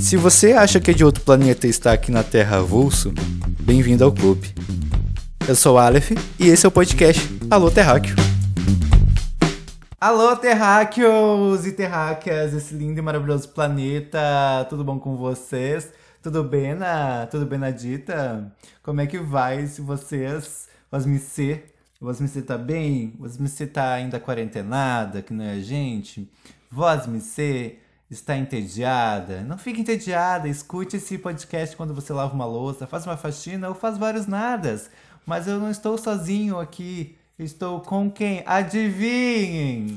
Se você acha que é de outro planeta e está aqui na Terra avulso, bem-vindo ao clube. Eu sou o Aleph e esse é o podcast Alô Terráqueo. Alô terráqueos e terráqueas, esse lindo e maravilhoso planeta, tudo bom com vocês? Tudo bem, na... tudo bem na dita? Como é que vai se vocês, você, você tá bem? Você tá ainda quarentenada, que não é a gente? Voz me está entediada? Não fique entediada, escute esse podcast quando você lava uma louça, faz uma faxina ou faz vários nadas. Mas eu não estou sozinho aqui, estou com quem? Adivinhem!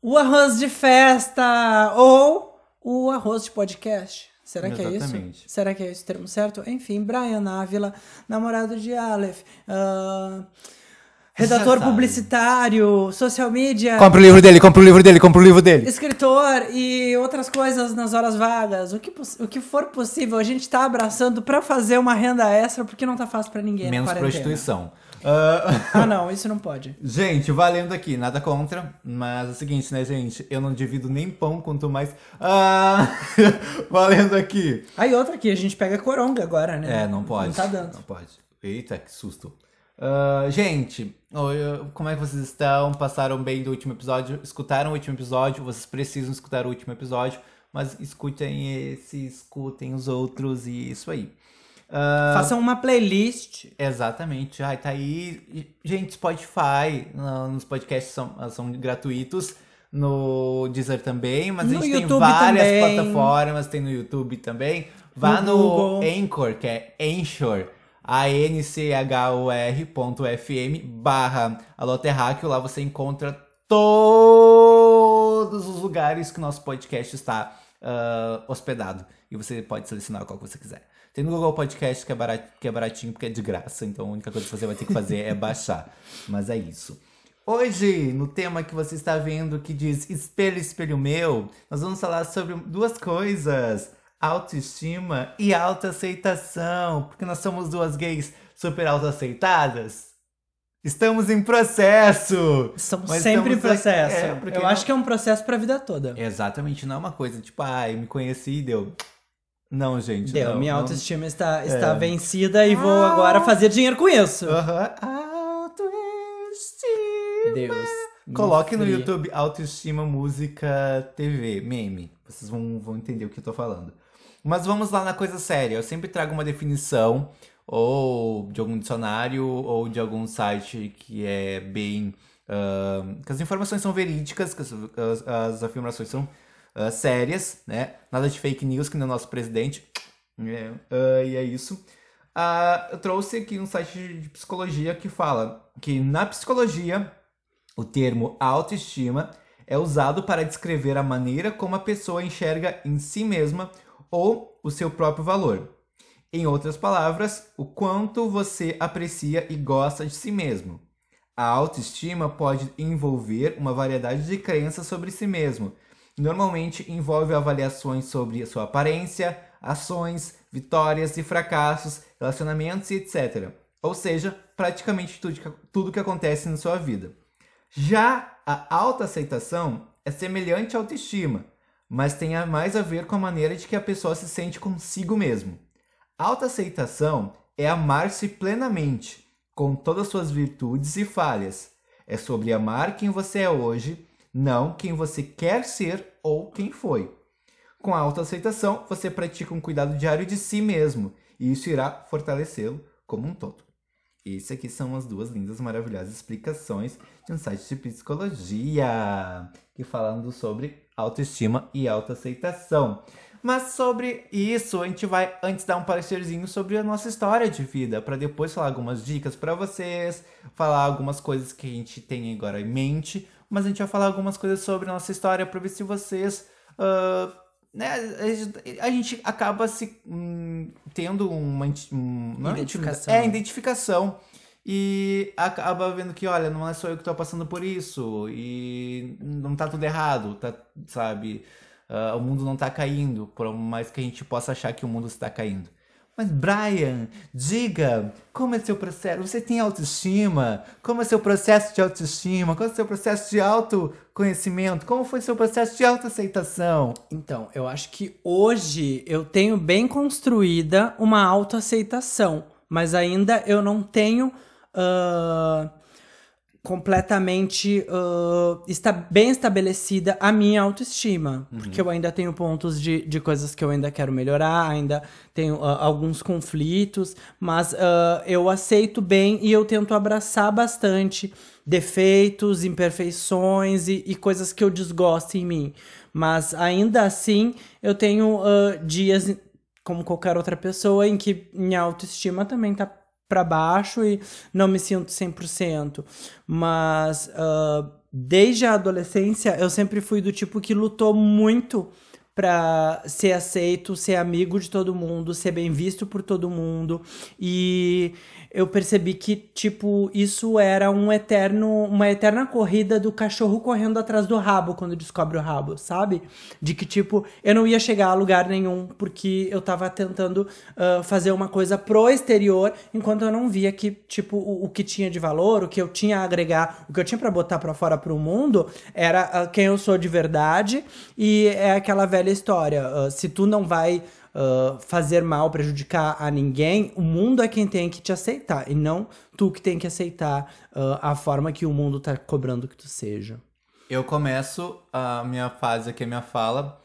O arroz de festa ou o arroz de podcast. Será que Exatamente. é isso? Será que é esse termo certo? Enfim, Brian Ávila, namorado de Aleph. Uh, redator publicitário, social media, Compra o livro dele, compra o livro dele, compra o livro dele. escritor e outras coisas nas horas vagas. O que, o que for possível, a gente tá abraçando pra fazer uma renda extra, porque não tá fácil pra ninguém. na Menos prostituição. Ah, Ah, não, isso não pode. Gente, valendo aqui, nada contra, mas é o seguinte, né, gente? Eu não divido nem pão, quanto mais. Ah, valendo aqui. Aí outra aqui, a gente pega coronga agora, né? É, não pode. Não tá dando. Não pode. Eita, que susto. Ah, gente, como é que vocês estão? Passaram bem do último episódio? Escutaram o último episódio? Vocês precisam escutar o último episódio, mas escutem esse, escutem os outros e isso aí. Ah, Façam uma playlist. Exatamente. Ai, tá aí. Gente, Spotify, no- nos podcasts são, são gratuitos. No Deezer também, mas No a gente tem YouTube várias também. plataformas, tem no YouTube também. Vá No no. Anchor, que é Anchor, A-N-C-H-O-R.fm barra Aloterráqueo. Lá você encontra todos os lugares que o nosso podcast está ah, hospedado. E você pode selecionar qual que você quiser. Tem no Google Podcast que é, barato, que é baratinho porque é de graça, então a única coisa que você vai ter que fazer é baixar. Mas é isso. Hoje, no tema que você está vendo que diz Espelho, Espelho Meu, nós vamos falar sobre duas coisas: autoestima e autoaceitação. Porque nós somos duas gays super autoaceitadas. Estamos em processo! Estamos sempre em processo. é, Eu não- acho que é um processo pra vida toda. Exatamente, não é uma coisa tipo, ai, me conheci e deu. Não, gente. Deu, não, minha não. autoestima está, está É. vencida e vou agora fazer dinheiro com isso. Aham. Autoestima. Deus. Coloque no. YouTube Autoestima Música TV, meme. Vocês vão, vão entender o que eu tô falando. Mas vamos lá na coisa séria. Eu sempre trago uma definição, ou de algum dicionário, ou de algum site que é bem. ah, que as informações são verídicas, que as, as- as afirmações são ah, sérias, né? Nada de fake news, que nem o nosso presidente. É, ah, e é isso. Ah, eu trouxe aqui um site de psicologia que fala que na psicologia o termo autoestima é usado para descrever a maneira como a pessoa enxerga em si mesma ou o seu próprio valor. Em outras palavras, o quanto você aprecia e gosta de si mesmo. A autoestima pode envolver uma variedade de crenças sobre si mesmo. Normalmente envolve avaliações sobre sua aparência, ações, vitórias e fracassos, relacionamentos e etc. Ou seja, praticamente tudo que acontece na sua vida. Já a autoaceitação é semelhante à autoestima, mas tem mais a ver com a maneira de que a pessoa se sente consigo mesmo. Autoaceitação é amar-se plenamente, com todas as suas virtudes e falhas. É sobre amar quem você é hoje, não quem você quer ser ou quem foi. Com a autoaceitação, você pratica um cuidado diário de si mesmo, e isso irá fortalecê-lo como um todo. Esse aqui são as duas lindas, maravilhosas explicações de um site de psicologia, que falando sobre autoestima e autoaceitação. Mas sobre isso, a gente vai antes dar um parecerzinho sobre a nossa história de vida, para depois falar algumas dicas para vocês, falar algumas coisas que a gente tem agora em mente, mas a gente vai falar algumas coisas sobre a nossa história para ver se vocês ah, né, a gente- acaba se hum, tendo uma um, não é Identificação. é identificação e acaba vendo que olha não é só eu que tô passando por isso e não tá tudo errado tá sabe Ah, o mundo não tá caindo por mais que a gente possa achar que o mundo está caindo Mas Brian, diga, como é seu processo? Você tem autoestima? Como é seu processo de autoestima? Qual é seu processo de autoconhecimento? Como foi seu processo de autoaceitação? Então, eu acho que hoje eu tenho bem construída uma autoaceitação, mas ainda eu não tenho uh, completamente uh, está bem estabelecida a minha autoestima. Uhum. Porque eu ainda tenho pontos de, de coisas que eu ainda quero melhorar, ainda tenho uh, alguns conflitos, mas uh, eu aceito bem e eu tento abraçar bastante defeitos, imperfeições e, e coisas que eu desgosto em mim. Mas ainda assim, eu tenho dias, como qualquer outra pessoa, em que minha autoestima também tá para baixo e não me sinto 100%. Mas uh, desde a adolescência eu sempre fui do tipo que lutou muito para ser aceito, ser amigo de todo mundo, ser bem visto por todo mundo e eu percebi que, tipo, isso era um eterno, uma eterna corrida do cachorro correndo atrás do rabo quando descobre o rabo, sabe? De que, tipo, eu não ia chegar a lugar nenhum porque eu tava tentando uh, fazer uma coisa pro exterior, enquanto eu não via que, tipo, o, o, que tinha de valor, o que eu tinha a agregar, o que eu tinha para botar para fora pro mundo era uh, quem eu sou de verdade e é aquela velha história. Uh, se tu não vai uh, fazer mal, prejudicar a ninguém, o mundo é quem tem que te aceitar e não tu que tem que aceitar uh, a forma que o mundo tá cobrando que tu seja. Eu começo a minha fase aqui, a minha fala,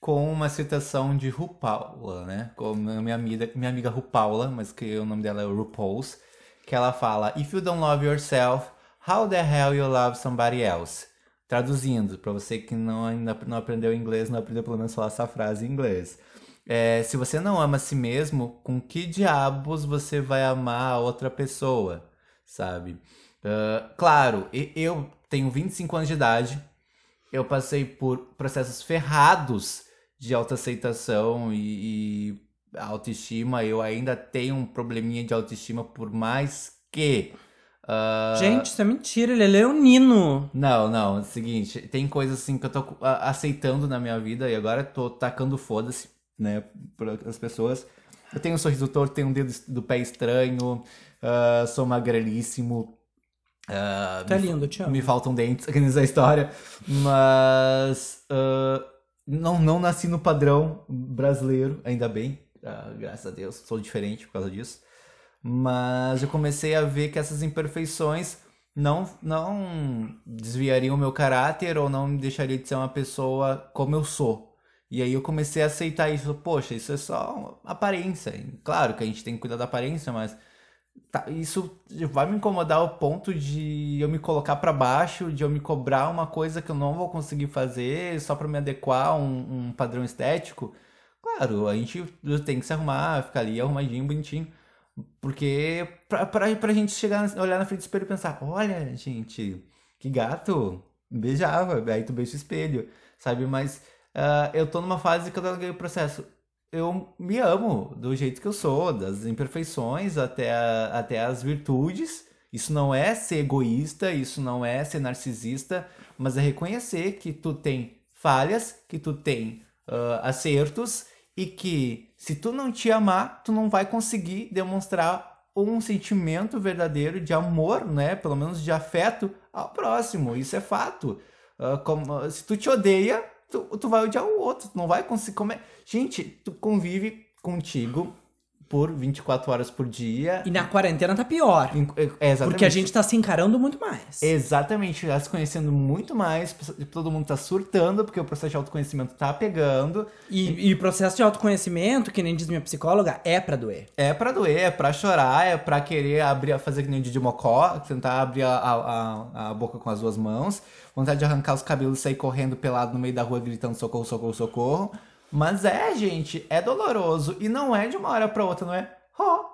com uma citação de Rupaula, né? Com minha amiga, minha amiga Rupaula, mas que o nome dela é RuPaul's, que ela fala: If you don't love yourself, how the hell you love somebody else? Traduzindo, para você que não ainda não aprendeu inglês, não aprendeu pelo menos falar essa frase em inglês. É, se você não ama a si mesmo, com que diabos você vai amar a outra pessoa, sabe? Uh, claro, eu tenho 25 anos de idade, eu passei por processos ferrados de autoaceitação e, e autoestima. Eu ainda tenho um probleminha de autoestima, por mais que. Uh... Gente, isso é mentira, ele é leonino. Não, não, é o seguinte, tem coisas assim que eu tô aceitando na minha vida e agora tô tacando foda-se né, para as pessoas. Eu tenho um sorriso torto, tenho um dedo do pé estranho, uh, sou magrelíssimo. Uh, tá lindo, te amo. Me faltam dentes aqui nessa história, mas uh, não, não nasci no padrão brasileiro, ainda bem, graças a Deus, sou diferente por causa disso. Mas eu comecei a ver que essas imperfeições não, não desviariam o meu caráter ou não me deixaria de ser uma pessoa como eu sou. E aí eu comecei a aceitar isso. Poxa, isso é só aparência. Claro que a gente tem que cuidar da aparência, mas tá, isso vai me incomodar ao ponto de eu me colocar para baixo, de eu me cobrar uma coisa que eu não vou conseguir fazer só para me adequar a um, um, padrão estético. Claro, a gente tem que se arrumar, ficar ali arrumadinho, bonitinho. Porque pra, pra, pra gente chegar, olhar na frente do espelho e pensar, olha, gente, que gato, beijava, aí tu beija o espelho, sabe? Mas uh, eu tô numa fase que eu larguei o processo. Eu me amo do jeito que eu sou, das imperfeições até, a, até as virtudes. Isso não é ser egoísta, isso não é ser narcisista, mas é reconhecer que tu tem falhas, que tu tem uh, acertos e que se tu não te amar, tu não vai conseguir demonstrar um sentimento verdadeiro de amor, né? Pelo menos de afeto ao próximo. Isso é fato. Uh, como, se tu te odeia, tu, tu vai odiar o outro, tu não vai conseguir comer. Gente, tu convive contigo por 24 horas por dia. E na quarentena tá pior. É, exatamente. Porque a gente tá se encarando muito mais. Exatamente, tá se conhecendo muito mais, todo mundo tá surtando, porque o processo de autoconhecimento tá pegando. E, o processo de autoconhecimento, que nem diz minha psicóloga, é pra doer. É pra doer, é pra chorar, é pra querer abrir, fazer que nem o Didi Mocó, tentar abrir a, a, a boca com as duas mãos vontade de arrancar os cabelos e sair correndo pelado no meio da rua gritando socorro, socorro, socorro. Mas é, gente, é doloroso. E não é de uma hora pra outra, não é? Ó, oh,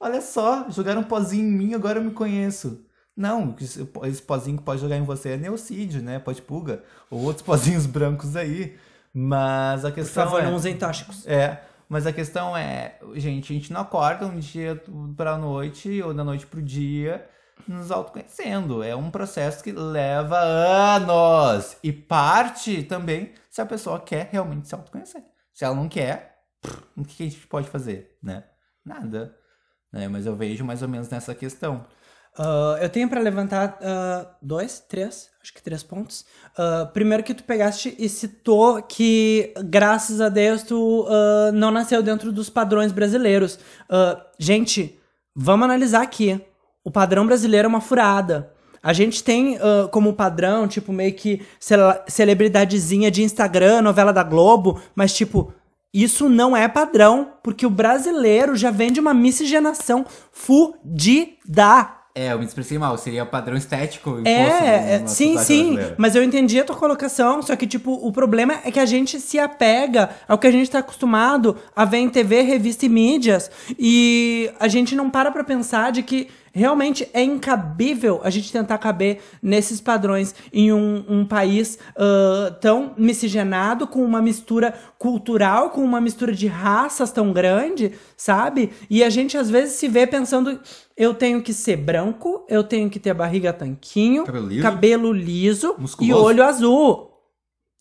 olha só, jogaram um pozinho em mim, agora eu me conheço. Não, esse pozinho que pode jogar em você é neocídio, né? Pode pulga. Ou outros pozinhos brancos aí. Mas a questão. Por favor, é... não usem tóxicos. É. Mas a questão é, gente, a gente não acorda um dia pra noite ou da noite pro dia nos autoconhecendo. É um processo que leva anos. E parte também se a pessoa quer realmente se autoconhecer. Se ela não quer, o que a gente pode fazer, né? nada. Né? Mas eu vejo mais ou menos nessa questão. Uh, eu tenho para levantar uh, dois, três, acho que três pontos. Uh, primeiro que tu pegaste e citou que, graças a Deus, tu não nasceu dentro dos padrões brasileiros. gente, vamos analisar aqui. O padrão brasileiro é uma furada. A gente tem como padrão, tipo, meio que celebridadezinha de Instagram, novela da Globo, mas, tipo, isso não é padrão, porque o brasileiro já vem de uma miscigenação fudida. É, eu me expressei mal, seria padrão estético. É, é sim, sim, mas eu entendi a tua colocação, só que, tipo, o problema é que a gente se apega ao que a gente tá acostumado a ver em TV, revista e mídias, e a gente não para pra pensar de que Realmente é incabível a gente tentar caber nesses padrões em um, um país uh, tão miscigenado, com uma mistura cultural, com uma mistura de raças tão grande, sabe? E a gente às vezes se vê pensando: eu tenho que ser branco, eu tenho que ter barriga tanquinho, cabelo liso, cabelo liso e olho azul.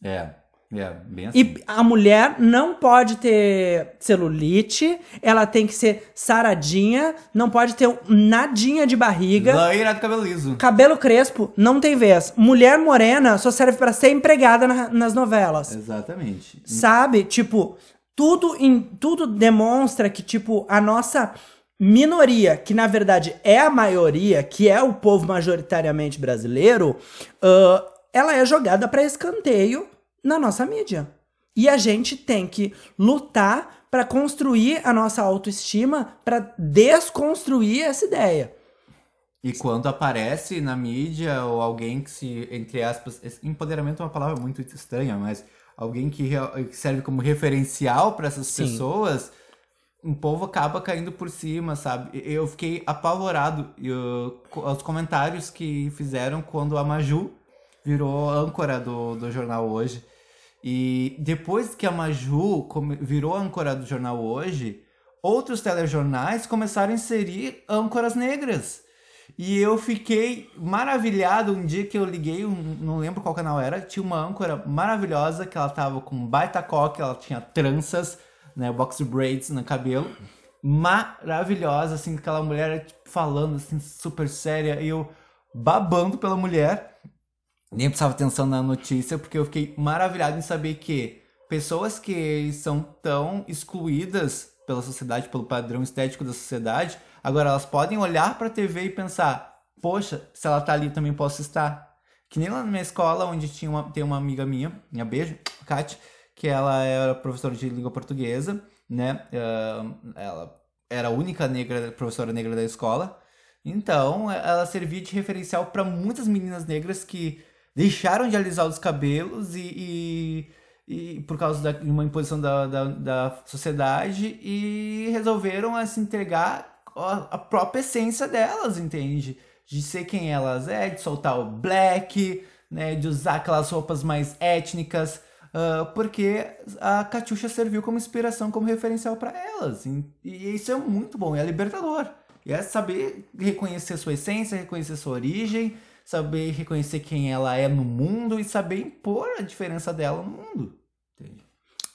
É. É, bem assim. E a mulher não pode ter celulite, ela tem que ser saradinha, não pode ter nadinha de barriga. Loira do cabelo liso. Cabelo crespo, não tem vez. Mulher morena só serve para ser empregada na, nas novelas. Exatamente. Sabe? Tipo, tudo, em, tudo demonstra que, tipo, a nossa minoria, que na verdade é a maioria, que é o povo majoritariamente brasileiro, uh, ela é jogada para escanteio na nossa mídia. E a gente tem que lutar para construir a nossa autoestima, para desconstruir essa ideia. E quando aparece na mídia ou alguém que se, entre aspas, empoderamento é uma palavra muito estranha, mas alguém que, que serve como referencial para essas Sim. pessoas, um povo acaba caindo por cima, sabe? Eu fiquei apavorado eu, os comentários que fizeram quando a Maju virou âncora do, do jornal hoje. E depois que a Maju virou âncora do jornal hoje, outros telejornais começaram a inserir âncoras negras. E eu fiquei maravilhado um dia que eu liguei, um, não lembro qual canal era, tinha uma âncora maravilhosa que ela tava com baita coque, ela tinha tranças, né, box braids no cabelo. Maravilhosa, assim, aquela mulher tipo, falando assim super séria eu babando pela mulher nem prestava atenção na notícia, porque eu fiquei maravilhado em saber que pessoas que são tão excluídas pela sociedade, pelo padrão estético da sociedade, agora elas podem olhar para a TV e pensar: poxa, se ela tá ali, também posso estar. Que nem lá na minha escola, onde tinha uma, tem uma amiga minha, minha beijo, Kátia, que ela era professora de língua portuguesa, né? Uh, ela era a única negra, professora negra da escola. Então, ela servia de referencial para muitas meninas negras que deixaram de alisar os cabelos e, e, e por causa de uma imposição da, da, da, sociedade e resolveram se assim, entregar a, a própria essência delas, entende? De ser quem elas é, de soltar o black, né, de usar aquelas roupas mais étnicas, uh, porque a Katusha serviu como inspiração, como referencial para elas. E, e, isso é muito bom, é libertador. E é saber reconhecer sua essência, reconhecer sua origem saber reconhecer quem ela é no mundo e saber impor a diferença dela no mundo. Entende?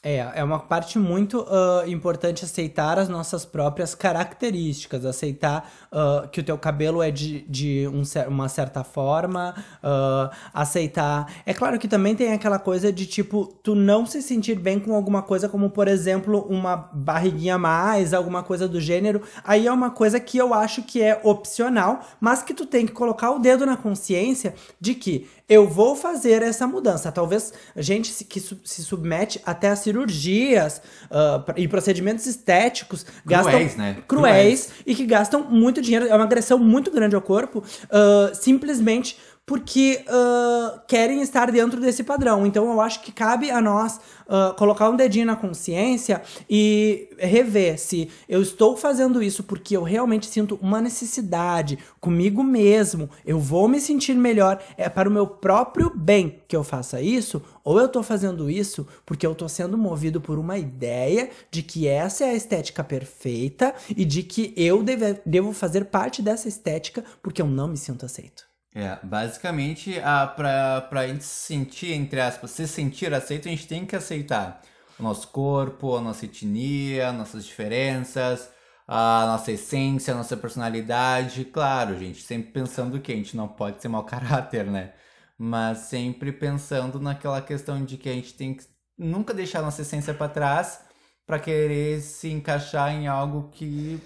É, é uma parte muito uh, importante aceitar as nossas próprias características, aceitar uh, que o teu cabelo é de, de um, uma certa forma, uh, aceitar. É claro que também tem aquela coisa de tipo, tu não se sentir bem com alguma coisa, como por exemplo, uma barriguinha a mais, alguma coisa do gênero. Aí é uma coisa que eu acho que é opcional, mas que tu tem que colocar o dedo na consciência de que eu vou fazer essa mudança. Talvez gente que se submete até a cirurgias uh, e procedimentos estéticos cruéis, gastam né? Cruéis, cruéis, e que gastam muito dinheiro, é uma agressão muito grande ao corpo, uh, simplesmente porque uh, querem estar dentro desse padrão. Então eu acho que cabe a nós uh, colocar um dedinho na consciência e rever se eu estou fazendo isso porque eu realmente sinto uma necessidade comigo mesmo, eu vou me sentir melhor, é para o meu próprio bem que eu faça isso, ou eu estou fazendo isso porque eu estou sendo movido por uma ideia de que essa é a estética perfeita e de que eu deve, devo fazer parte dessa estética porque eu não me sinto aceito. É, basicamente, a, pra, pra gente se sentir, entre aspas, se sentir aceito, a gente tem que aceitar o nosso corpo, a nossa etnia, nossas diferenças, a nossa essência, a nossa personalidade. Claro, gente, sempre pensando que a gente não pode ser mau caráter, né? Mas sempre pensando naquela questão de que a gente tem que nunca deixar a nossa essência para trás para querer se encaixar em algo que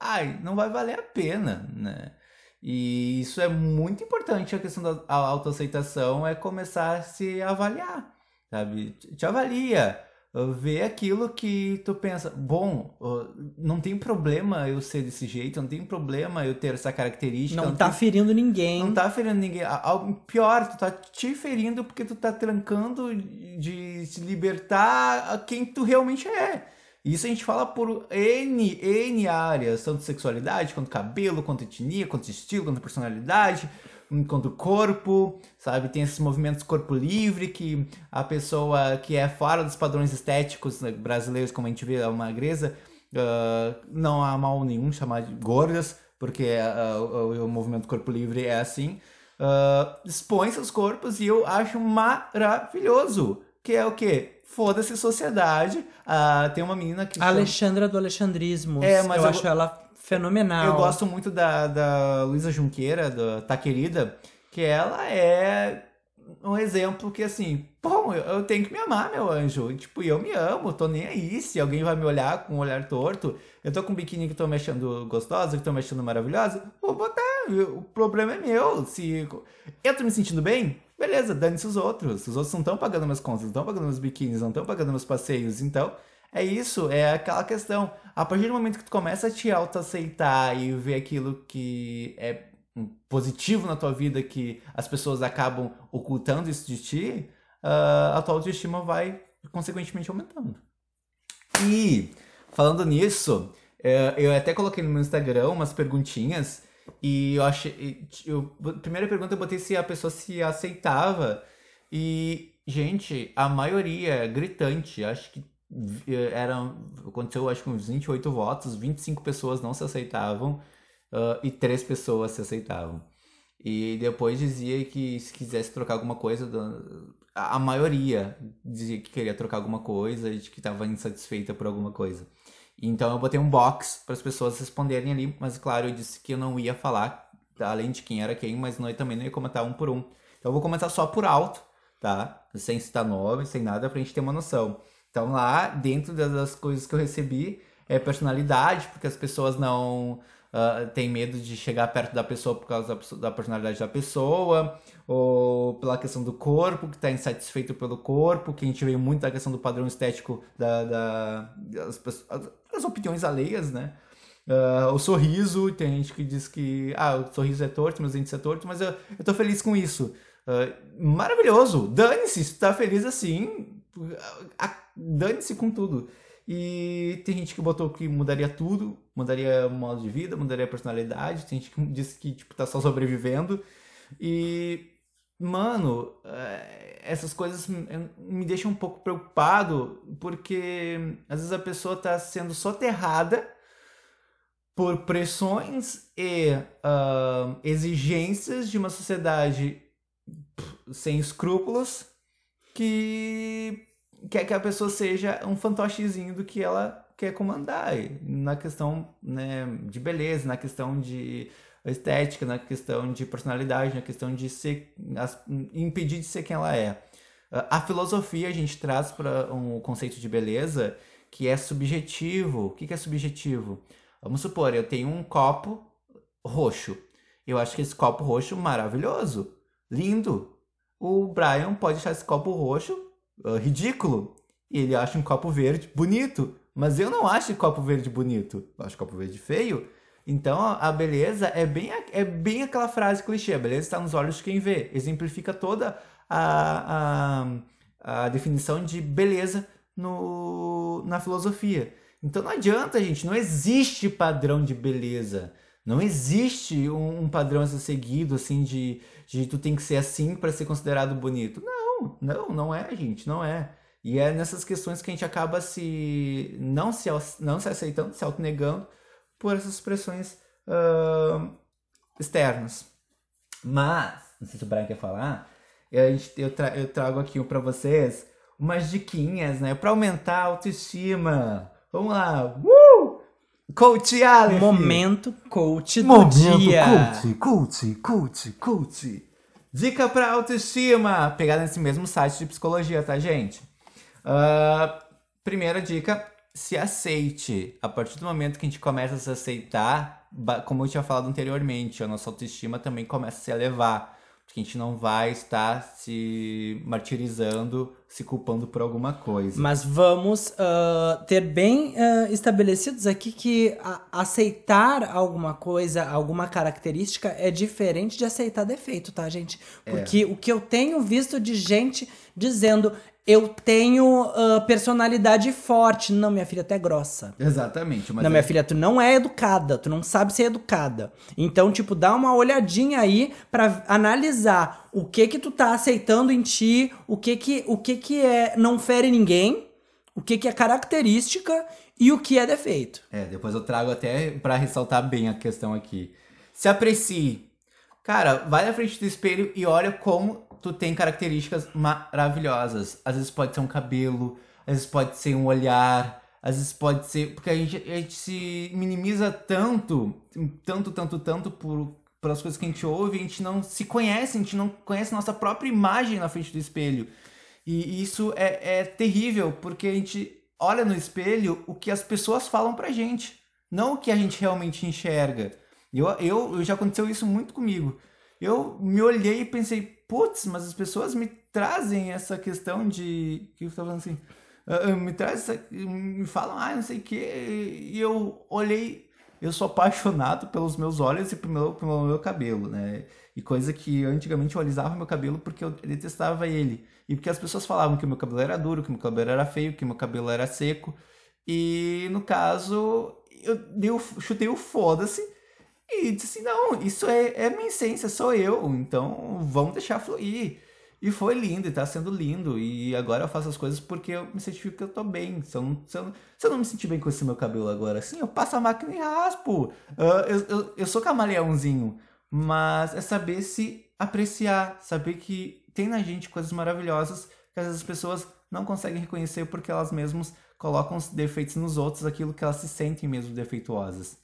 ai, não vai valer a pena, né? E isso é muito importante, a questão da autoaceitação é começar a se avaliar, sabe? Te avalia, vê aquilo que tu pensa, bom, não tem problema eu ser desse jeito, não tem problema eu ter essa característica. Não, não tá tem... ferindo ninguém. Não tá ferindo ninguém. Pior, tu tá te ferindo porque tu tá trancando de se libertar a quem tu realmente é. Isso a gente fala por N, N áreas, tanto sexualidade, quanto cabelo, quanto etnia, quanto estilo, quanto personalidade, quanto corpo, sabe? Tem esses movimentos corpo livre, que a pessoa que é fora dos padrões estéticos né, brasileiros, como a gente vê a magreza, uh, não há mal nenhum chamar de gordas, porque uh, o, o, movimento corpo livre é assim. Uh, expõe seus corpos e eu acho maravilhoso. Que é o quê? Foda-se sociedade. Ah, tem uma menina que. Alexandra do Alexandrismo. É, mas eu, eu acho ela fenomenal. Eu gosto muito da, da Luísa Junqueira, da Tá Querida, que ela é um exemplo que, assim, bom, eu, eu, tenho que me amar, meu anjo. Tipo, eu me amo, tô nem aí. Se alguém vai me olhar com um olhar torto, eu tô com um biquíni que tô me achando gostosa, que tô me achando maravilhosa, vou botar. O problema é meu. Se eu tô me sentindo bem, beleza, dane-se os outros. Os outros não estão pagando minhas contas, não estão pagando meus biquínis, não estão pagando meus passeios. Então, é isso, é aquela questão. A partir do momento que tu começa a te autoaceitar e ver aquilo que é positivo na tua vida, que as pessoas acabam ocultando isso de ti, uh, a tua autoestima vai consequentemente aumentando. E, falando nisso, uh, eu até coloquei no meu Instagram umas perguntinhas e eu achei. Eu, primeira pergunta eu botei se a pessoa se aceitava. E, gente, a maioria, gritante, acho que eram. Aconteceu acho que uns 28 votos, 25 pessoas não se aceitavam uh, e 3 pessoas se aceitavam. E depois dizia que se quisesse trocar alguma coisa, a maioria dizia que queria trocar alguma coisa e que estava insatisfeita por alguma coisa. Então eu botei um box para as pessoas responderem ali, mas claro, eu disse que eu não ia falar além de quem era quem, mas não, eu também não ia comentar um por um. Então eu vou comentar só por alto, tá? Sem citar nome, sem nada, pra gente ter uma noção. Então lá, dentro das coisas que eu recebi, é personalidade, porque as pessoas não uh, têm medo de chegar perto da pessoa por causa da, da personalidade da pessoa, ou pela questão do corpo, que está insatisfeito pelo corpo, que a gente veio muito da questão do padrão estético da, da das, pessoas, as opiniões alheias, né? Uh, o sorriso, tem gente que diz que ah, o sorriso é torto, meus dentes é torto, mas eu, eu tô feliz com isso. Uh, maravilhoso! Dane-se, se tu tá feliz assim, dane-se com tudo. E tem gente que botou que mudaria tudo, mudaria o modo de vida, mudaria a personalidade, tem gente que disse que tipo, tá só sobrevivendo. E, mano, eh, essas coisas me deixam um pouco preocupado, porque às vezes a pessoa tá sendo soterrada por pressões e uh, exigências de uma sociedade sem escrúpulos que quer que a pessoa seja um fantochezinho do que ela quer comandar. Na questão né, de beleza, na questão de estética, na questão de personalidade, na questão de ser, impedir de ser quem ela é. A filosofia a gente traz para um conceito de beleza que é subjetivo. O que é subjetivo? Vamos supor, eu tenho um copo roxo. Eu acho que esse copo roxo maravilhoso, lindo. O Brian pode achar esse copo roxo uh, ridículo. E ele acha um copo verde bonito. Mas eu não acho copo verde bonito. Eu acho copo verde feio. Então a beleza é bem, é bem aquela frase clichê. A beleza está nos olhos de quem vê. Exemplifica toda a, a, a definição de beleza no, na filosofia. Então não adianta, gente, não existe padrão de beleza. Não existe um, um padrão a ser seguido, assim, de, de tu tem que ser assim para ser considerado bonito. Não, não, não é, gente, não é. E é nessas questões que a gente acaba se não se, não se aceitando, se autonegando por essas pressões uh, externas. Mas, não sei se o Brian quer falar, eu, tra eu trago aqui para vocês umas diquinhas, né, para aumentar a autoestima. Vamos lá! Uh! Coach Aleph. Momento coach do Momento dia. coach, coach, coach, coach. Dica pra autoestima. Pegada nesse mesmo site de psicologia, tá, gente? Ah, primeira dica, se aceite. A partir do momento que a gente começa a se aceitar, como eu tinha falado anteriormente, a nossa autoestima também começa a se elevar. Porque a gente não vai estar se martirizando, se culpando por alguma coisa. Mas vamos ah, ter bem ah, estabelecidos aqui que aceitar alguma coisa, alguma característica é diferente de aceitar defeito, tá, gente? Porque o que eu tenho visto de gente dizendo eu tenho ah, personalidade forte. Não, minha filha, tu é grossa. Exatamente. Não, é- minha filha, tu não é educada, tu não sabe ser educada. Então, tipo, dá uma olhadinha aí pra analisar o que que tu tá aceitando em ti, o que que, o que que é não fere ninguém, o que que é característica e o que é defeito. É, depois eu trago até pra ressaltar bem a questão aqui. Se aprecie. Cara, vai na frente do espelho e olha como tu tem características maravilhosas. Às vezes pode ser um cabelo, às vezes pode ser um olhar, às vezes pode ser. Porque a gente, a gente se minimiza tanto, tanto, tanto, tanto por, pelas coisas que a gente ouve, a gente não se conhece, a gente não conhece nossa própria imagem na frente do espelho. E isso é, é terrível, porque a gente olha no espelho o que as pessoas falam pra gente, não o que a gente realmente enxerga. Eu, eu, eu já aconteceu isso muito comigo. Eu me olhei e pensei, putz, mas as pessoas me trazem essa questão de. que eu tava falando assim? ah, ah, me traz essa, me falam, ah, não sei o que. E eu olhei, eu sou apaixonado pelos meus olhos e pelo meu, pelo meu cabelo, né? E coisa que antigamente eu alisava meu cabelo porque eu detestava ele. E porque as pessoas falavam que meu cabelo era duro, que meu cabelo era feio, que meu cabelo era seco. E no caso, eu o- chutei o foda-se e disse assim: não, isso é, é minha essência, sou eu, então vamos deixar fluir. E foi lindo, e tá sendo lindo. E agora eu faço as coisas porque eu me certifico que eu tô bem. Se eu não, se eu não, se eu não me sentir bem com esse meu cabelo agora, assim, eu passo a máquina e raspo. Ah, eu, eu, eu sou camaleãozinho. Mas é saber se apreciar, saber que tem na gente coisas maravilhosas que às vezes as pessoas não conseguem reconhecer porque elas mesmas colocam os defeitos nos outros, aquilo que elas se sentem mesmo defeituosas.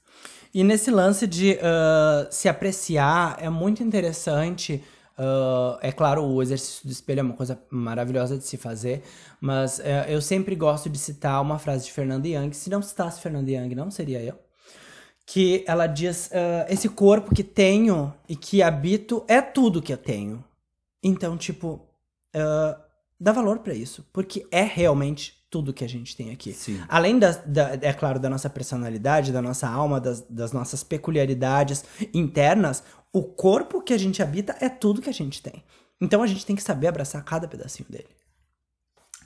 E nesse lance de ah, se apreciar, é muito interessante. ah, é claro, o exercício do espelho é uma coisa maravilhosa de se fazer, mas eh, eu sempre gosto de citar uma frase de Fernanda Young. Se não citasse Fernanda Young, não seria eu. Que ela diz: ah, Esse corpo que tenho e que habito é tudo que eu tenho. Então, tipo, dá valor pra isso, porque é realmente tudo que a gente tem aqui. Sim. Além da, da- é claro, da nossa personalidade, da nossa alma, das, das nossas peculiaridades internas, o corpo que a gente habita é tudo que a gente tem. Então a gente tem que saber abraçar cada pedacinho dele.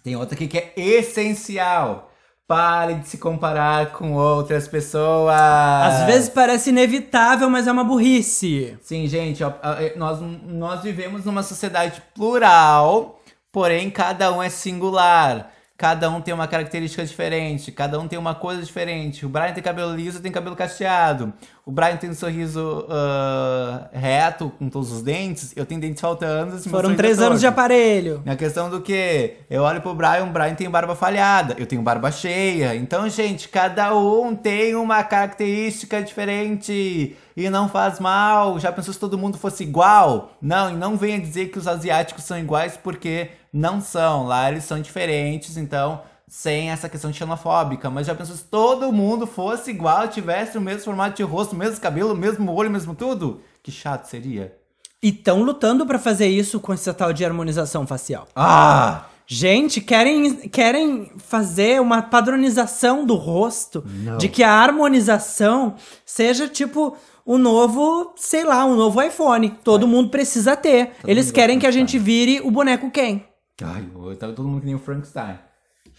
Tem outra aqui que é essencial. Pare de se comparar com outras pessoas. Às vezes parece inevitável, mas é uma burrice. Sim, gente, ó, é, nós, nós vivemos numa sociedade plural, porém cada um é singular. Cada um tem uma característica diferente, cada um tem uma coisa diferente. O Brian tem cabelo liso, tem cabelo cacheado. O Brian tem um sorriso ah, reto, com todos os dentes. Eu tenho dentes faltando. Foram três anos de aparelho. Na questão do que eu olho pro Brian, o Brian tem barba falhada, eu tenho barba cheia. Então, gente, cada um tem uma característica diferente e não faz mal. Já pensou se todo mundo fosse igual? Não, e não venha dizer que os asiáticos são iguais porque não são. Lá eles são diferentes, então sem essa questão xenofóbica. Mas já pensou se todo mundo fosse igual, tivesse o mesmo formato de rosto, o mesmo cabelo, o mesmo olho, o mesmo tudo? Que chato seria. E estão lutando pra fazer isso com essa tal de harmonização facial. Ah! Gente, querem, querem fazer uma padronização do rosto, de que a harmonização seja tipo o novo, sei lá, um novo iPhone. Todo mundo precisa ter. Eles mundo querem que a gente vire o boneco Ken. Ai, eu tava todo mundo que nem o Frankenstein.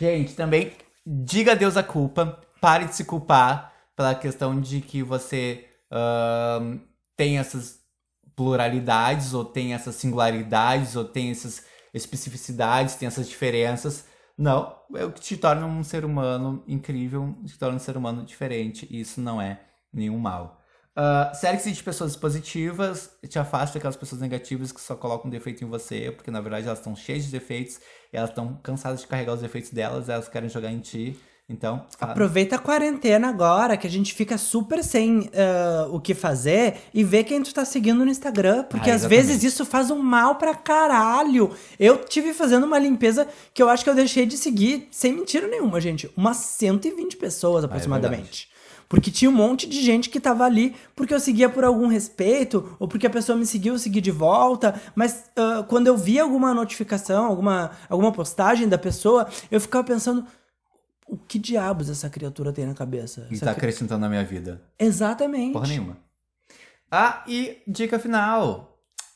Gente, também diga adeus à culpa. Pare de se culpar pela questão de que você ahn, tem essas pluralidades, ou tem essas singularidades, ou tem essas especificidades, tem essas diferenças. Não, é o que te torna um ser humano incrível, te torna um ser humano diferente, e isso não é nenhum mal. Uh, Cerque-se de pessoas positivas, te afaste daquelas pessoas negativas que só colocam defeito em você, porque na verdade elas estão cheias de defeitos, e elas estão cansadas de carregar os defeitos delas, elas querem jogar em ti. Então, ah, Aproveita a quarentena agora, que a gente fica super sem ah, o que fazer e vê quem tu tá seguindo no Instagram, porque Ah, às vezes isso faz um mal pra caralho. Eu tive fazendo uma limpeza que eu acho que eu deixei de seguir, sem mentira nenhuma, gente, umas 120 pessoas aproximadamente. Porque tinha um monte de gente que tava ali porque eu seguia por algum respeito, ou porque a pessoa me seguiu, eu segui de volta. Mas ah, quando eu via alguma notificação, alguma, alguma postagem da pessoa, eu ficava pensando: o que diabos essa criatura tem na cabeça? e Essa tá cri- acrescentando na minha vida. Exatamente. Porra nenhuma. Ah, e dica final.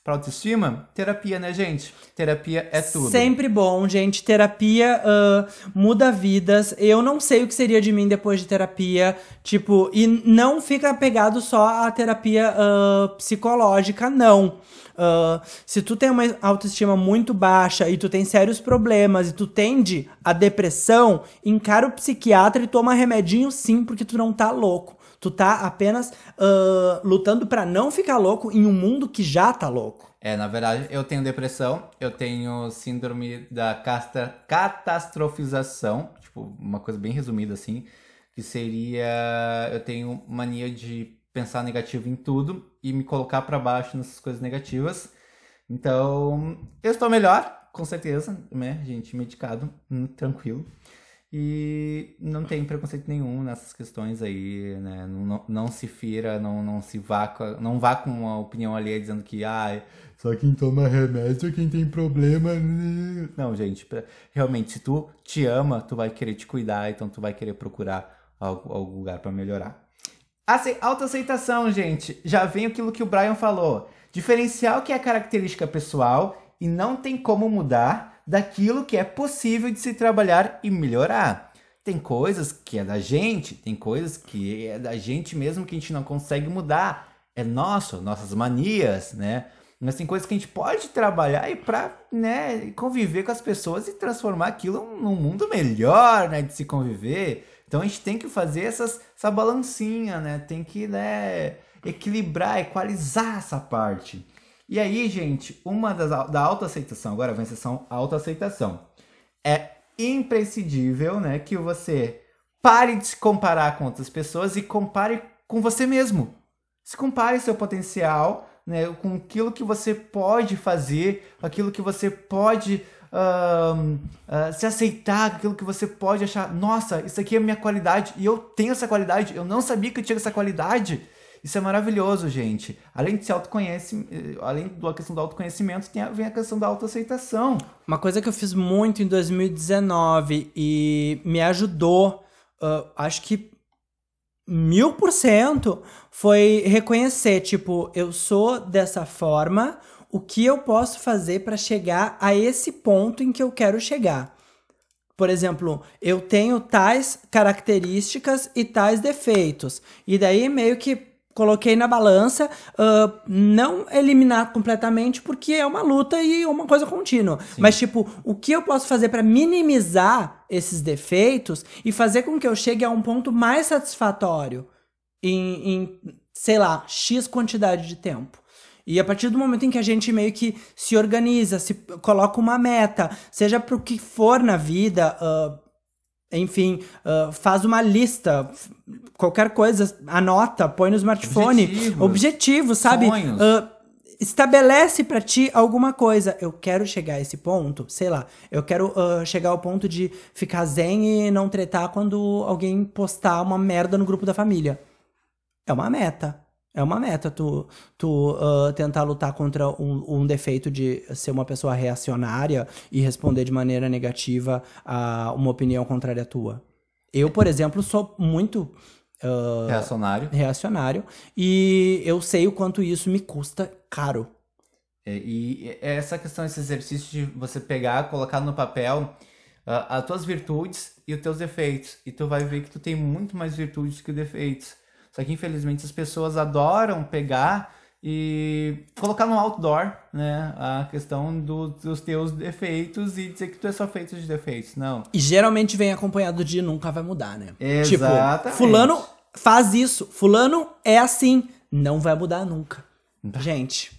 Pra autoestima, terapia, né, gente? Terapia é tudo. Sempre bom, gente. Terapia ah, muda vidas. Eu não sei o que seria de mim depois de terapia. Tipo, e não fica apegado só à terapia ah, psicológica, não. Ah, se tu tem uma autoestima muito baixa e tu tem sérios problemas e tu tende à depressão, encara o psiquiatra e toma remedinho sim, porque tu não tá louco. Tu tá apenas ah, lutando pra não ficar louco em um mundo que já tá louco. É, na verdade, eu tenho depressão, eu tenho síndrome da casta- catastrofização, tipo, uma coisa bem resumida assim, que seria eu tenho mania de pensar negativo em tudo e me colocar pra baixo nessas coisas negativas. Então, eu estou melhor, com certeza, né, gente, medicado, hum, tranquilo. E não tem preconceito nenhum nessas questões aí, né? Não, não, se fira, não, não se vá, com não vá com uma opinião alheia dizendo que ah, só quem toma remédio é quem tem problema. Não, gente, realmente, se tu te ama, tu vai querer te cuidar, então tu vai querer procurar algum, lugar pra melhorar. Ace- Autoaceitação, gente. Já vem aquilo que o Brian falou. Diferencial que é característica pessoal e não tem como mudar daquilo que é possível de se trabalhar e melhorar. Tem coisas que é da gente, tem coisas que é da gente mesmo que a gente não consegue mudar. É nosso, nossas manias, né? Mas tem coisas que a gente pode trabalhar e pra, né, conviver com as pessoas e transformar aquilo num mundo melhor, né, de se conviver. Então a gente tem que fazer essas, essa balancinha, né? Tem que, né, equilibrar, equalizar essa parte. E aí, gente, uma das da autoaceitação, agora vem a sessão autoaceitação. É imprescindível, né, que você pare de se comparar com outras pessoas e compare com você mesmo. Se compare seu potencial, né, com aquilo que você pode fazer, aquilo que você pode ahn, ah, se aceitar, aquilo que você pode achar, nossa, isso aqui é minha qualidade e eu tenho essa qualidade, eu não sabia que eu tinha essa qualidade. Isso é maravilhoso, gente. Além de se autoconhece, eh, além da questão do autoconhecimento, tem a, vem a questão da autoaceitação. Uma coisa que eu fiz muito em 2019 e me ajudou, ah, acho que mil por cento, foi reconhecer, tipo, eu sou dessa forma, o que eu posso fazer para chegar a esse ponto em que eu quero chegar. Por exemplo, eu tenho tais características e tais defeitos. E daí meio que coloquei na balança, ah, não eliminar completamente, porque é uma luta e é uma coisa contínua. Mas, tipo, o que eu posso fazer para minimizar esses defeitos e fazer com que eu chegue a um ponto mais satisfatório em, em, sei lá, X quantidade de tempo. E a partir do momento em que a gente meio que se organiza, se coloca uma meta, seja pro que for na vida, ah, enfim, ah, faz uma lista, qualquer coisa, anota, põe no smartphone, Objetivos. objetivo, sabe? Sonhos. Ah, estabelece pra ti alguma coisa. Eu quero chegar a esse ponto, sei lá, eu quero ah, chegar ao ponto de ficar zen e não tretar quando alguém postar uma merda no grupo da família. É uma meta. É uma meta tu, tu ah, tentar lutar contra um, um defeito de ser uma pessoa reacionária e responder de maneira negativa a uma opinião contrária à tua. Eu, por exemplo, sou muito ah, Reacionário. reacionário e eu sei o quanto isso me custa caro. É, E essa questão, esse exercício de você pegar, colocar no papel ah, as tuas virtudes e os teus defeitos. E tu vai ver que tu tem muito mais virtudes que defeitos. Só que infelizmente as pessoas adoram pegar e colocar no outdoor, né? A questão do- dos teus defeitos e dizer que tu é só feito de defeitos. Não. E geralmente vem acompanhado de nunca vai mudar, né? Exatamente. Tipo, fulano faz isso, fulano é assim, não vai mudar nunca. Gente,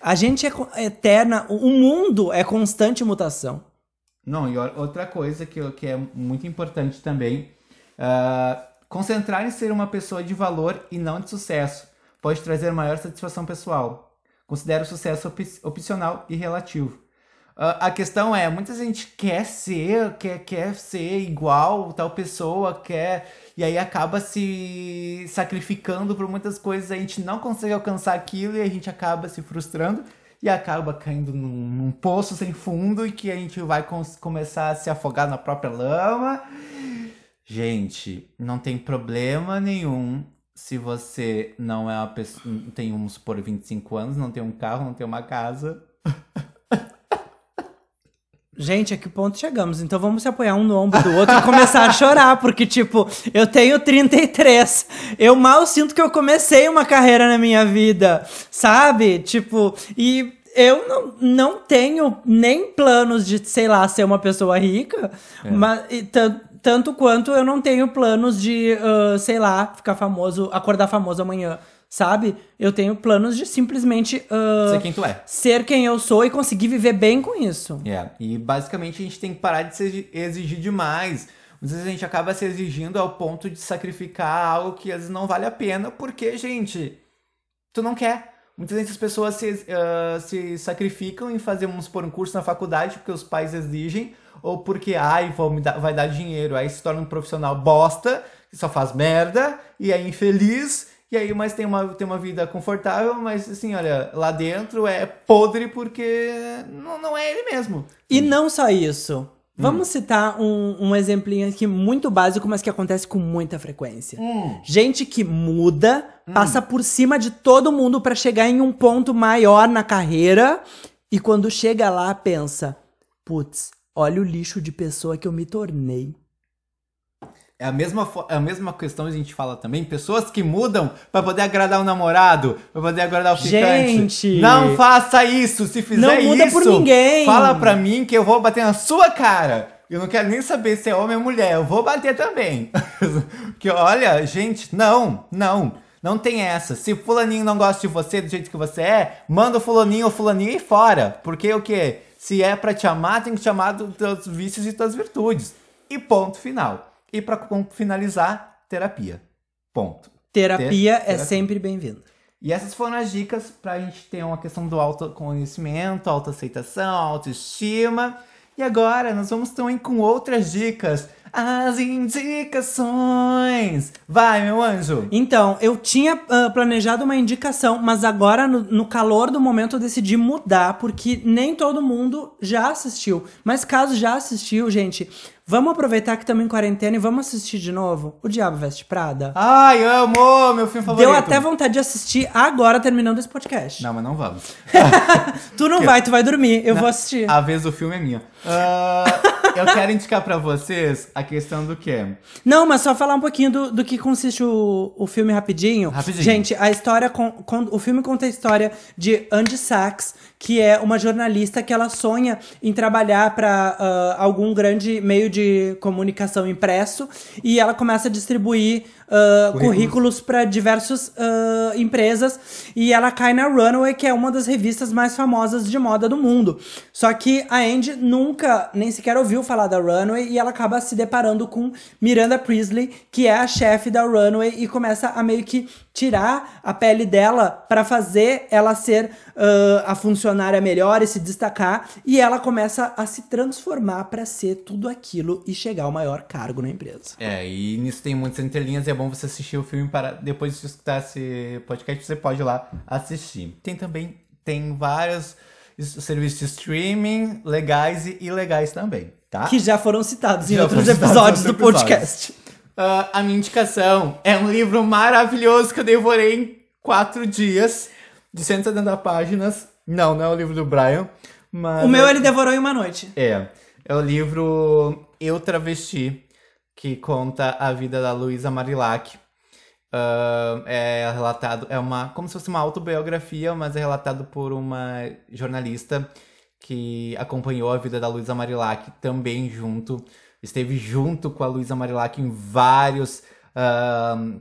a gente é co- eterna, o mundo é constante mutação. Não, e outra coisa que, que é muito importante também Uh, concentrar em ser uma pessoa de valor e não de sucesso pode trazer maior satisfação pessoal. Considero o sucesso op opcional e relativo. Uh, a questão é, muita gente quer ser, quer, quer ser igual tal pessoa, quer e aí acaba se sacrificando por muitas coisas, a gente não consegue alcançar aquilo e a gente acaba se frustrando e acaba caindo num, num poço sem fundo e que a gente vai começar a se afogar na própria lama. Gente, não tem problema nenhum se você não é uma pessoa, tem, vamos supor, 25 anos, não tem um carro, não tem uma casa. Gente, a que ponto chegamos? Então vamos se apoiar um no ombro do outro e começar a chorar, porque, tipo, eu tenho 33. Eu mal sinto que eu comecei uma carreira na minha vida, sabe? Tipo, e eu não, não tenho nem planos de, sei lá, ser uma pessoa rica, é. mas tanto quanto eu não tenho planos de, uh, sei lá, ficar famoso, acordar famoso amanhã sabe? Eu tenho planos de simplesmente uh, ser quem tu é. Ser quem eu sou e conseguir viver bem com isso. É, yeah. e basicamente a gente tem que parar de se exigir demais. Às vezes a gente acaba se exigindo ao ponto de sacrificar algo que às vezes não vale a pena, porque, gente, tu não quer. Muitas vezes as pessoas se, uh, se sacrificam em fazer, vamos supor, um curso na faculdade porque os pais exigem, ou porque, ai, vou me dar, vai dar dinheiro. Aí se torna um profissional bosta, que só faz merda, e é infeliz, e aí, mas tem uma, tem uma vida confortável, mas assim, olha, lá dentro é podre porque não, não é ele mesmo. E não só isso. Vamos hum. citar um, um exemplinho aqui muito básico, mas que acontece com muita frequência. Hum. Gente que muda, hum. passa por cima de todo mundo para chegar em um ponto maior na carreira e quando chega lá pensa: putz, olha o lixo de pessoa que eu me tornei. É a mesma, é a mesma questão que a gente fala também. Pessoas que mudam para poder agradar o namorado, para poder agradar o ficante. Gente! Não faça isso! Se fizer não muda isso, por ninguém. fala pra mim que eu vou bater na sua cara. Eu não quero nem saber se é homem ou mulher. Eu vou bater também. que olha, gente, não, não. Não tem essa. Se fulaninho não gosta de você do jeito que você é, manda o fulaninho ou fulaninho ir fora. Porque o quê? Se é para te amar, tem que te amar dos teus vícios e tuas virtudes. E ponto final. E para finalizar, terapia. Ponto. Terapia Ter é sempre bem-vinda. E essas foram as dicas para a gente ter uma questão do autoconhecimento, autoaceitação, autoestima. E agora nós vamos também com outras dicas as indicações. Vai, meu anjo. Então, eu tinha uh, planejado uma indicação, mas agora, no, no, calor do momento, eu decidi mudar, porque nem todo mundo já assistiu. Mas caso já assistiu, gente, vamos aproveitar que estamos em quarentena e vamos assistir de novo O Diabo Veste Prada. Ai, amo! Meu filme favorito. Deu até vontade de assistir agora, terminando esse podcast. Não, mas não vamos. tu não vai, tu vai dormir. Eu vou assistir. A vez do filme é minha. Uh eu quero indicar para vocês a questão do quê? Não, mas só falar um pouquinho do, do que consiste o, o filme rapidinho. Rapidinho. Gente, a história. Com, com, o filme conta a história de Andy Sachs, que é uma jornalista que ela sonha em trabalhar para uh, ah, algum grande meio de comunicação impresso e ela começa a distribuir uh, currículos para diversas uh, empresas e ela cai na Runway, que é uma das revistas mais famosas de moda do mundo. Só que a Andy nunca, nem sequer ouviu falar da Runway e ela acaba se deparando com Miranda Priestley, que é a chefe da Runway e começa a meio que tirar a pele dela para fazer ela ser uh, a funcionária melhor e se destacar e ela começa a se transformar para ser tudo aquilo e chegar ao maior cargo na empresa. É, e nisso tem muitas entrelinhas e é bom você assistir o filme para depois de escutar esse podcast você pode ir lá assistir. Tem também tem vários serviços de streaming legais e ilegais também, tá? Que já foram citados em outros episódios do podcast. Uh, a minha indicação é um livro maravilhoso que eu devorei em quatro dias, de 170 páginas. Não, não é o livro do Brian. Mas o meu ele devorou em uma noite. É. É o livro Eu Travesti, que conta a vida da Luísa Marilac. Uh, é relatado, é uma, como se fosse uma autobiografia, mas é relatado por uma jornalista que acompanhou a vida da Luísa Marilac também junto esteve junto com a Luísa Marilac em vários. Uh,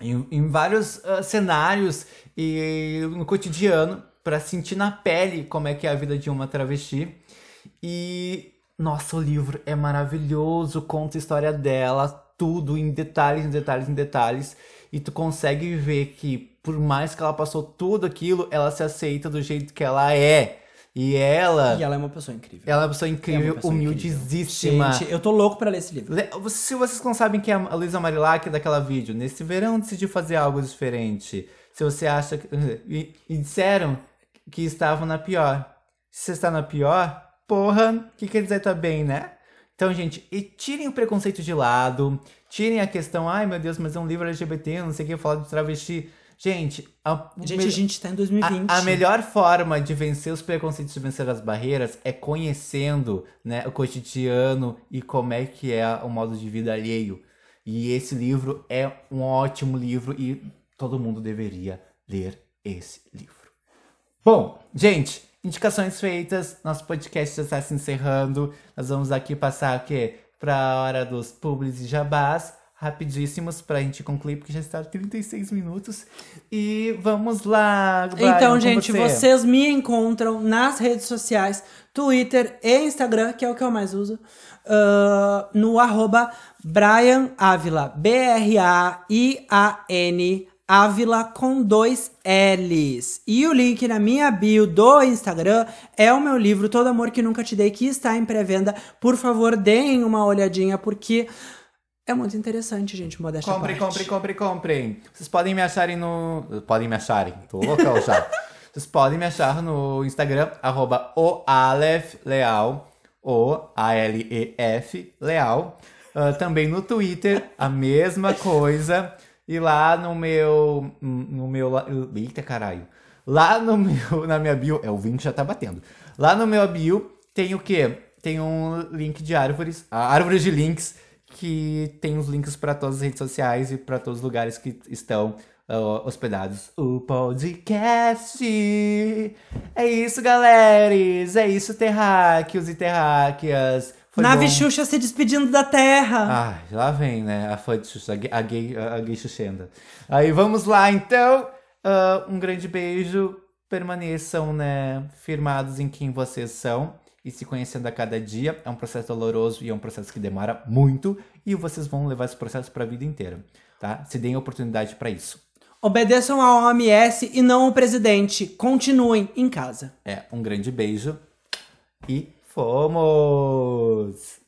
em, em, vários uh, cenários e no cotidiano para sentir na pele como é que é a vida de uma travesti. E nossa, o livro é maravilhoso, conta a história dela, tudo em detalhes, em detalhes, em detalhes. E tu consegue ver que, por mais que ela passou tudo aquilo, ela se aceita do jeito que ela é. E ela. E ela é uma pessoa incrível. Ela é uma pessoa incrível, É pessoa humildíssima. Gente, eu tô louco pra ler esse livro. Se vocês não sabem quem é a Luísa Marilac daquela vídeo, nesse verão decidi fazer algo diferente. Se você acha que. E, e disseram que estavam na pior. Se você está na pior, porra, o que quer dizer tá bem, né? Então, gente, e tirem o preconceito de lado, tirem a questão, ai meu Deus, mas é um livro LGBT, não sei o que, falar de travesti. Gente, a, o Gente, me- a gente tá em 2020. a, a melhor forma de vencer os preconceitos e vencer as barreiras é conhecendo né, o cotidiano e como é que é o modo de vida alheio. E esse livro é um ótimo livro e todo mundo deveria ler esse livro. Bom, gente, indicações feitas, nosso podcast já está se encerrando. Nós vamos aqui passar aqui para a hora dos publis e jabás, rapidíssimos para a gente concluir, porque já está 36 minutos. E vamos lá, Brian, Então, gente, você. vocês me encontram nas redes sociais, Twitter e Instagram, que é o que eu mais uso, ah, no arroba Brian Ávila, B-R-A-I-A-N, Ávila com dois L's. E o link na minha bio do Instagram é o meu livro Todo Amor Que Nunca Te Dei, que está em pré-venda. Por favor, deem uma olhadinha, porque é muito interessante, gente, modéstia Compre, compre, compre, comprem. Vocês podem me acharem no. Podem me acharem, tô local já. Vocês podem me achar no Instagram, arroba o Aleph Leal. Ah, também no Twitter, a mesma coisa. E lá no meu. No meu. Eita caralho. Lá no meu, na minha bio. É, o 20 já tá batendo. Lá no meu bio tem o quê? Tem um link de árvores. Árvores de links que tem os links para todas as redes sociais e para todos os lugares que estão ah, hospedados o podcast. É isso, galeres. É isso, terráqueos e terráqueas. Foi Nave bom. Xuxa se despedindo da Terra. Ah, lá vem, né? A fã de Xuxa, a gay, a gay, Xuxenda. Aí vamos lá, então. Ah, um grande beijo. Permaneçam, né, firmados em quem vocês são e se conhecendo a cada dia. É um processo doloroso e é um processo que demora muito e vocês vão levar esse processo para a vida inteira, tá? Se deem oportunidade para isso. Obedeçam ao OMS e não ao presidente. Continuem em casa. É, um grande beijo e fomos!